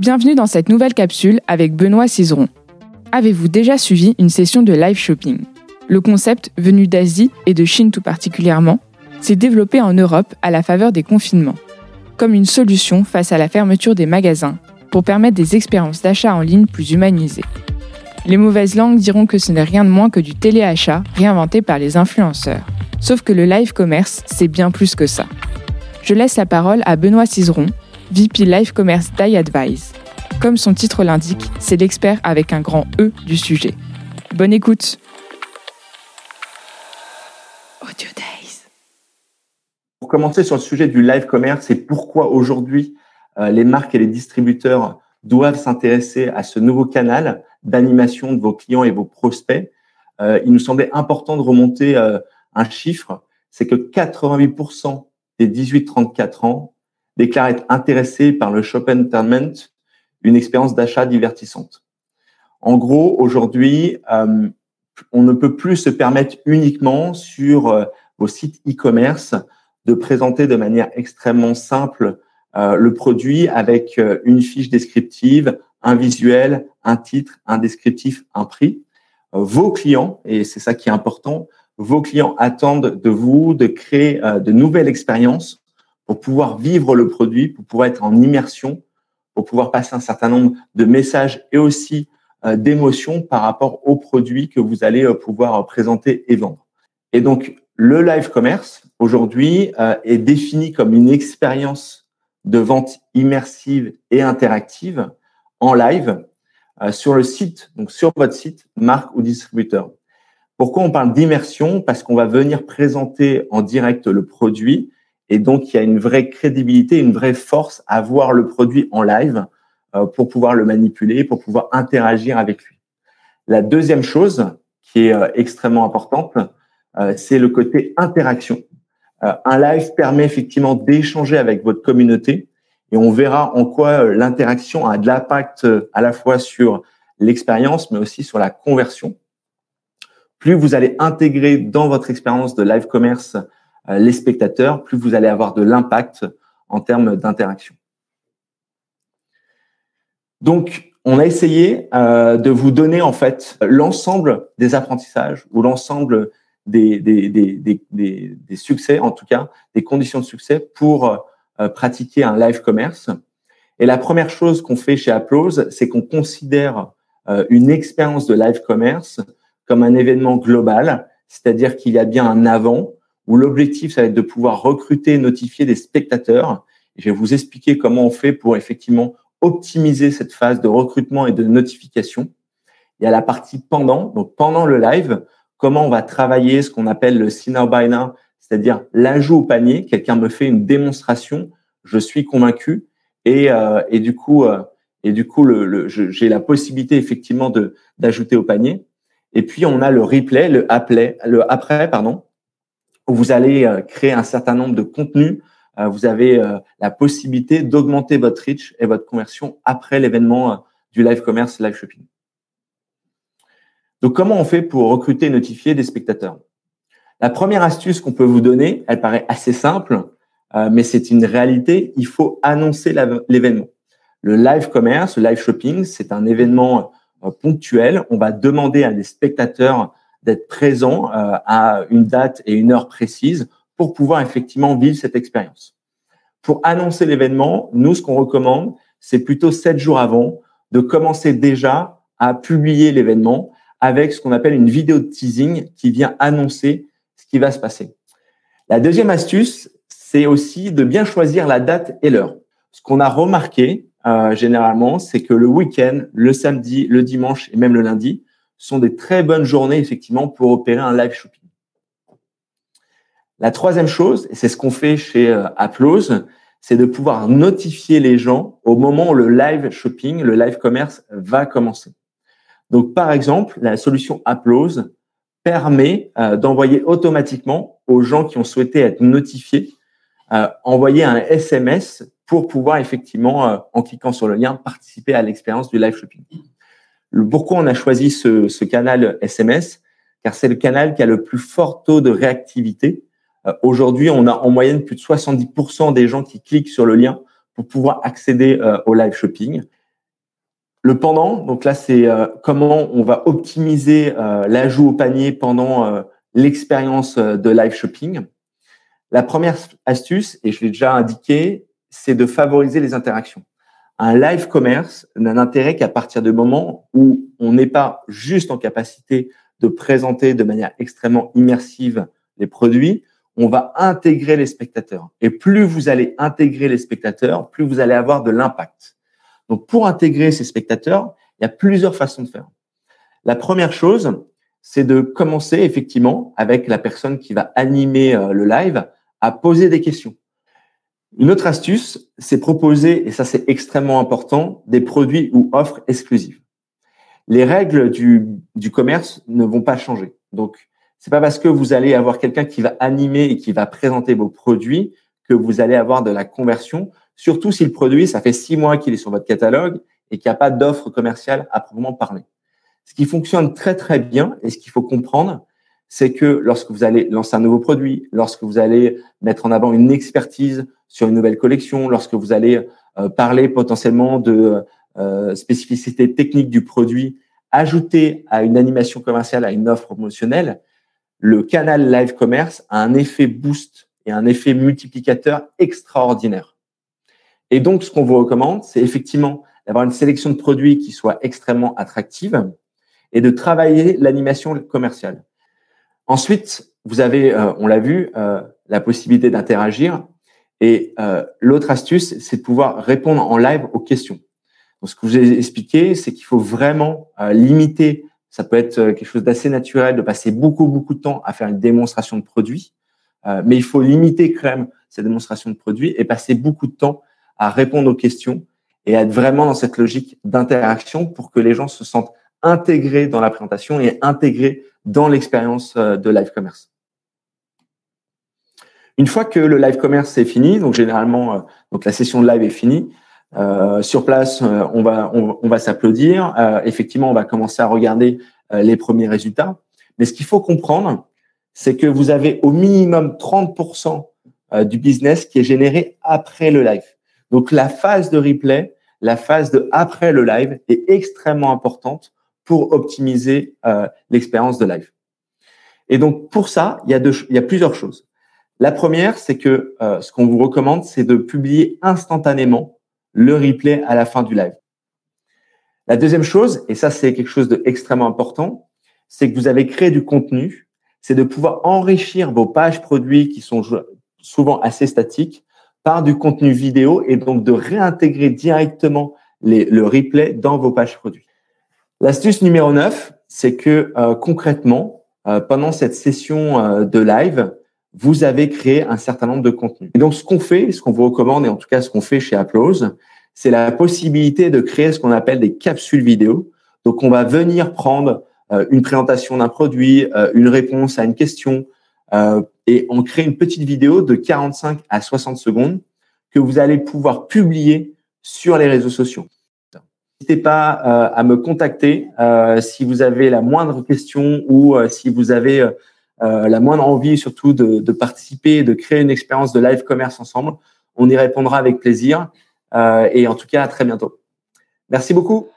Bienvenue dans cette nouvelle capsule avec Benoît Cizeron. Avez-vous déjà suivi une session de live shopping? Le concept, venu d'Asie et de Chine tout particulièrement, s'est développé en Europe à la faveur des confinements, comme une solution face à la fermeture des magasins pour permettre des expériences d'achat en ligne plus humanisées. Les mauvaises langues diront que ce n'est rien de moins que du téléachat réinventé par les influenceurs. Sauf que le live commerce, c'est bien plus que ça. Je laisse la parole à Benoît Cizeron, VP Live Commerce d'iAdvise. Comme son titre l'indique, c'est l'expert avec un grand E du sujet. Bonne écoute Audio Days. Pour commencer sur le sujet du live commerce et pourquoi aujourd'hui euh, les marques et les distributeurs doivent s'intéresser à ce nouveau canal d'animation de vos clients et vos prospects, euh, il nous semblait important de remonter euh, un chiffre, c'est que 88% des 18-34 ans déclarent être intéressés par le shop entertainment, une expérience d'achat divertissante. En gros, aujourd'hui, euh, on ne peut plus se permettre uniquement sur euh, vos sites e-commerce de présenter de manière extrêmement simple euh, le produit avec une fiche descriptive, un visuel, un titre, un descriptif, un prix. vos clients, et c'est ça qui est important, vos clients attendent de vous de créer de nouvelles expériences pour pouvoir vivre le produit, pour pouvoir être en immersion, pour pouvoir passer un certain nombre de messages et aussi euh, d'émotions par rapport au produit que vous allez euh, pouvoir euh, présenter et vendre. Et donc, le live commerce, aujourd'hui, est défini comme une expérience de vente immersive et interactive en live sur le site, donc sur votre site, marque ou distributeur. Pourquoi on parle d'immersion? Parce qu'on va venir présenter en direct le produit et donc, il y a une vraie crédibilité, une vraie force à voir le produit en live euh, pour pouvoir le manipuler, pour pouvoir interagir avec lui. La deuxième chose qui est euh, extrêmement importante, euh, c'est le côté interaction. un live permet effectivement d'échanger avec votre communauté et on verra en quoi l'interaction a de l'impact à la fois sur l'expérience, mais aussi sur la conversion. Plus vous allez intégrer dans votre expérience de live commerce les spectateurs, plus vous allez avoir de l'impact en termes d'interaction. Donc, on a essayé euh, de vous donner en fait l'ensemble des apprentissages ou l'ensemble des, des, succès, en tout cas des conditions de succès pour euh, pratiquer un live commerce. Et la première chose qu'on fait chez Applause, c'est qu'on considère une expérience de live commerce comme un événement global, c'est-à-dire qu'il y a bien un avant, où l'objectif, ça va être de pouvoir recruter, notifier des spectateurs. je vais vous expliquer comment on fait pour effectivement optimiser cette phase de recrutement et de notification. Il y a la partie pendant, donc pendant le live, comment on va travailler ce qu'on appelle le see now now, c'est-à-dire l'ajout au panier. Quelqu'un me fait une démonstration, je suis convaincu et, euh, et du coup, euh, et du coup, le, j'ai la possibilité effectivement d'ajouter au panier. Et puis on a le replay, le après, le après, pardon, vous allez euh, créer un certain nombre de contenus. Euh, vous avez euh, la possibilité d'augmenter votre reach et votre conversion après l'événement du live commerce, live shopping. Donc, comment on fait pour recruter et notifier des spectateurs? La première astuce qu'on peut vous donner, elle paraît assez simple, mais c'est une réalité. Il faut annoncer l'événement. Le live commerce, le live shopping, c'est un événement ponctuel. On va demander à des spectateurs d'être présent euh, à une date et une heure précise pour pouvoir effectivement vivre cette expérience. Pour annoncer l'événement, nous, ce qu'on recommande, c'est plutôt sept jours avant de commencer déjà à publier l'événement avec ce qu'on appelle une vidéo de teasing qui vient annoncer ce qui va se passer. La deuxième astuce, c'est aussi de bien choisir la date et l'heure. Ce qu'on a remarqué euh, généralement, c'est que le week-end, le samedi, le dimanche et même le lundi, sont des très bonnes journées, effectivement, pour opérer un live shopping. La troisième chose, et c'est ce qu'on fait chez euh, Applause, c'est de pouvoir notifier les gens au moment où le live shopping, le live commerce va commencer. Donc, par exemple, la solution Applause permet euh, d'envoyer automatiquement aux gens qui ont souhaité être notifiés, euh, envoyer un SMS pour pouvoir effectivement, en cliquant sur le lien, participer à l'expérience du live shopping pourquoi on a choisi ce, canal SMS Car c'est le canal qui a le plus fort taux de réactivité. Euh, aujourd'hui, on a en moyenne plus de 70% des gens qui cliquent sur le lien pour pouvoir accéder euh, au live shopping. Le pendant, donc là, c'est comment on va optimiser l'ajout au panier pendant l'expérience de live shopping. La première astuce, et je l'ai déjà indiqué, c'est de favoriser les interactions. Un live commerce n'a d'intérêt qu'à partir du moment où on n'est pas juste en capacité de présenter de manière extrêmement immersive les produits, on va intégrer les spectateurs. Et plus vous allez intégrer les spectateurs, plus vous allez avoir de l'impact. Donc, pour intégrer ces spectateurs, il y a plusieurs façons de faire. La première chose, c'est de commencer effectivement avec la personne qui va animer euh, le live à poser des questions. Une autre astuce, c'est proposer, et ça c'est extrêmement important, des produits ou offres exclusives. Les règles du, du commerce ne vont pas changer. Donc, c'est pas parce que vous allez avoir quelqu'un qui va animer et qui va présenter vos produits que vous allez avoir de la conversion. Surtout si le produit, ça fait six mois qu'il est sur votre catalogue et qu'il n'y a pas d'offre commerciale à proprement parler. Ce qui fonctionne très très bien et ce qu'il faut comprendre, c'est que lorsque vous allez lancer un nouveau produit, lorsque vous allez mettre en avant une expertise sur une nouvelle collection, lorsque vous allez euh, parler potentiellement de euh, spécificités techniques du produit, ajouter à une animation commerciale, à une offre promotionnelle, le canal live commerce a un effet boost et un effet multiplicateur extraordinaire. Et donc, ce qu'on vous recommande, c'est effectivement d'avoir une sélection de produits qui soit extrêmement attractive et de travailler l'animation commerciale. Ensuite, vous avez, euh, on l'a vu, euh, la possibilité d'interagir. Et euh, l'autre astuce, c'est de pouvoir répondre en live aux questions. Donc, ce que je vous ai expliqué, c'est qu'il faut vraiment limiter. Ça peut être quelque chose d'assez naturel de passer beaucoup, beaucoup de temps à faire une démonstration de produit. mais il faut limiter quand même cette démonstration de produit et passer beaucoup de temps à répondre aux questions et être vraiment dans cette logique d'interaction pour que les gens se sentent intégrés dans la présentation et intégrés dans l'expérience euh, de live commerce. Une fois que le live commerce est fini, donc généralement, euh, donc la session de live est finie, euh, sur place, on va on, va s'applaudir. effectivement, on va commencer à regarder les premiers résultats. Mais ce qu'il faut comprendre, c'est que vous avez au minimum 30% du business qui est généré après le live. Donc la phase de replay, la phase de après le live est extrêmement importante pour optimiser euh, l'expérience de live. Et donc pour ça, il y a, deux, il y a plusieurs choses. La première, c'est que euh, ce qu'on vous recommande, c'est de publier instantanément le replay à la fin du live. La deuxième chose, et ça c'est quelque chose d'extrêmement important, c'est que vous avez créé du contenu, c'est de pouvoir enrichir vos pages produits qui sont souvent assez statiques par du contenu vidéo et donc de réintégrer directement le replay dans vos pages produits. L'astuce numéro 9, c'est que euh, concrètement, euh, pendant cette session de live, vous avez créé un certain nombre de contenus. Et donc, ce qu'on fait, ce qu'on vous recommande, et en tout cas ce qu'on fait chez Applause, c'est la possibilité de créer ce qu'on appelle des capsules vidéo. Donc, on va venir prendre une présentation d'un produit, une réponse à une question, et on crée une petite vidéo de 45 à 60 secondes que vous allez pouvoir publier sur les réseaux sociaux. N'hésitez pas euh, à me contacter euh, si vous avez la moindre question ou euh, si vous avez la moindre envie surtout de, de, participer, de créer une expérience de live commerce ensemble. On y répondra avec plaisir. et en tout cas, à très bientôt. Merci beaucoup.